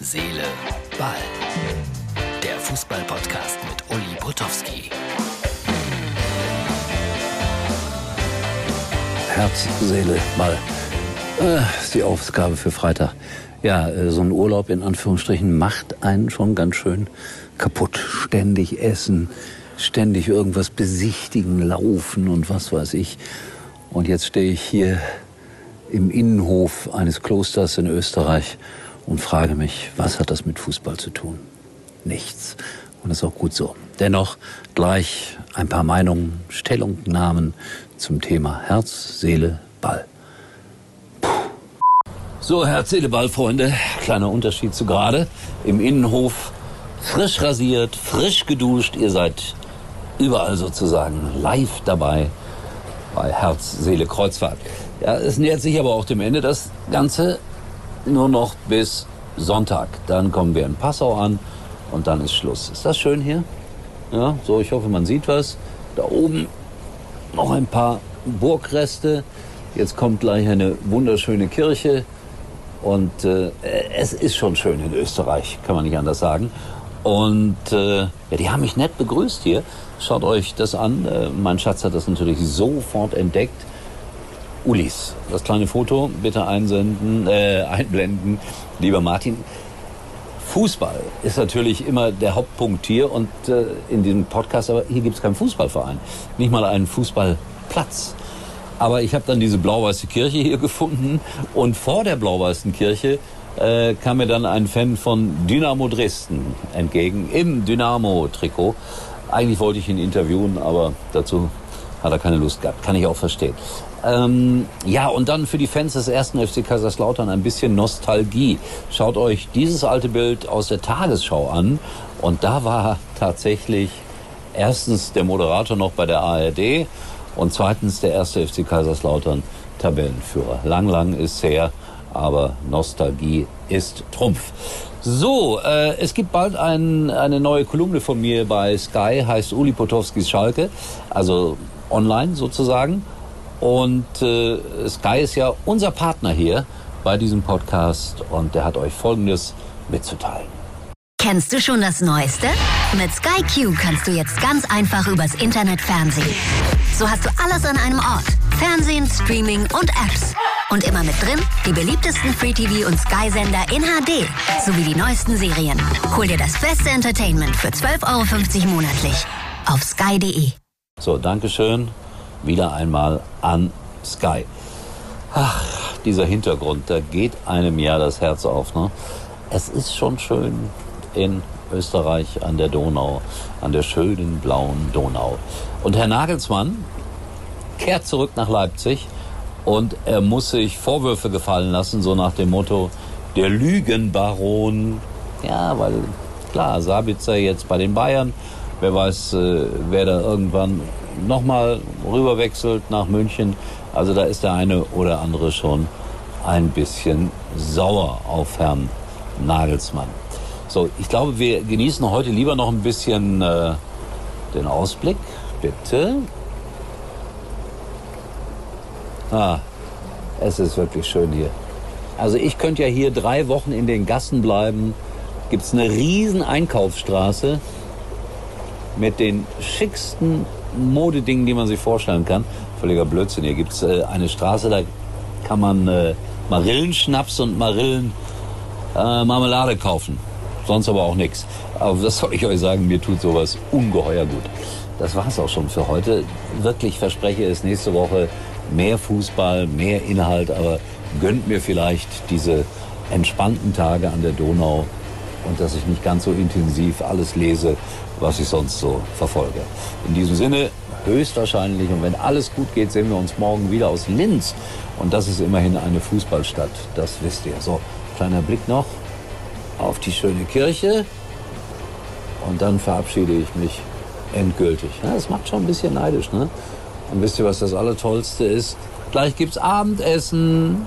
Seele, Ball. Der Fußball-Podcast mit Uli Potowski. Herz, Seele, Ball. Äh, ist die Aufgabe für Freitag. Ja, äh, so ein Urlaub in Anführungsstrichen macht einen schon ganz schön kaputt. Ständig essen, ständig irgendwas besichtigen, laufen und was weiß ich. Und jetzt stehe ich hier im Innenhof eines Klosters in Österreich und frage mich, was hat das mit Fußball zu tun? Nichts. Und das ist auch gut so. Dennoch gleich ein paar Meinungen, Stellungnahmen zum Thema Herz, Seele, Ball. Puh. So, Herz, Seele, Ball, Freunde. Kleiner Unterschied zu gerade. Im Innenhof frisch rasiert, frisch geduscht. Ihr seid überall sozusagen live dabei bei Herz, Seele, Kreuzfahrt. Ja, es nähert sich aber auch dem Ende. Das Ganze nur noch bis Sonntag. Dann kommen wir in Passau an und dann ist Schluss. Ist das schön hier? Ja, so, ich hoffe, man sieht was. Da oben noch ein paar Burgreste. Jetzt kommt gleich eine wunderschöne Kirche. Und äh, es ist schon schön in Österreich, kann man nicht anders sagen. Und äh, ja, die haben mich nett begrüßt hier. Schaut euch das an. Äh, mein Schatz hat das natürlich sofort entdeckt. Ulis, das kleine Foto bitte einsenden, äh, einblenden, lieber Martin. Fußball ist natürlich immer der Hauptpunkt hier und äh, in diesem Podcast, aber hier gibt es keinen Fußballverein, nicht mal einen Fußballplatz. Aber ich habe dann diese blau-weiße Kirche hier gefunden und vor der blau-weißen Kirche äh, kam mir dann ein Fan von Dynamo Dresden entgegen im Dynamo-Trikot. Eigentlich wollte ich ihn interviewen, aber dazu hat er keine Lust gehabt. Kann ich auch verstehen. Ähm, ja, und dann für die Fans des ersten FC Kaiserslautern ein bisschen Nostalgie. Schaut euch dieses alte Bild aus der Tagesschau an. Und da war tatsächlich erstens der Moderator noch bei der ARD und zweitens der erste FC Kaiserslautern Tabellenführer. Lang, lang ist her, aber Nostalgie ist Trumpf. So, äh, es gibt bald ein, eine neue Kolumne von mir bei Sky, heißt Uli Potowskis Schalke, also online sozusagen. Und äh, Sky ist ja unser Partner hier bei diesem Podcast und der hat euch Folgendes mitzuteilen. Kennst du schon das Neueste? Mit Sky Q kannst du jetzt ganz einfach übers Internet Fernsehen. So hast du alles an einem Ort. Fernsehen, Streaming und Apps. Und immer mit drin die beliebtesten Free-TV- und Sky-Sender in HD sowie die neuesten Serien. Hol dir das beste Entertainment für 12,50 Euro monatlich auf sky.de. So, Dankeschön wieder einmal an Sky. Ach, dieser Hintergrund, da geht einem ja das Herz auf. Ne? Es ist schon schön in Österreich an der Donau, an der schönen blauen Donau. Und Herr Nagelsmann kehrt zurück nach Leipzig und er muss sich Vorwürfe gefallen lassen, so nach dem Motto, der Lügenbaron. Ja, weil klar, Sabitzer jetzt bei den Bayern, wer weiß, äh, wer da irgendwann nochmal rüberwechselt nach München. Also da ist der eine oder andere schon ein bisschen sauer auf Herrn Nagelsmann. So, ich glaube, wir genießen heute lieber noch ein bisschen äh, den Ausblick. Bitte. Ah, es ist wirklich schön hier. Also ich könnte ja hier drei Wochen in den Gassen bleiben. Gibt es eine riesen Einkaufsstraße mit den schicksten Modedingen, die man sich vorstellen kann. Völliger Blödsinn. Hier gibt es äh, eine Straße, da kann man äh, Marillenschnaps und Marillenmarmelade äh, kaufen. Sonst aber auch nichts. Aber das soll ich euch sagen, mir tut sowas ungeheuer gut. Das war es auch schon für heute. Wirklich verspreche es nächste Woche mehr Fußball, mehr Inhalt, aber gönnt mir vielleicht diese entspannten Tage an der Donau und dass ich nicht ganz so intensiv alles lese, was ich sonst so verfolge. In diesem Sinne, höchstwahrscheinlich, und wenn alles gut geht, sehen wir uns morgen wieder aus Linz. Und das ist immerhin eine Fußballstadt, das wisst ihr. So, kleiner Blick noch auf die schöne Kirche. Und dann verabschiede ich mich endgültig. Ja, das macht schon ein bisschen neidisch, ne? Und wisst ihr, was das Allertollste ist? Gleich gibt's Abendessen.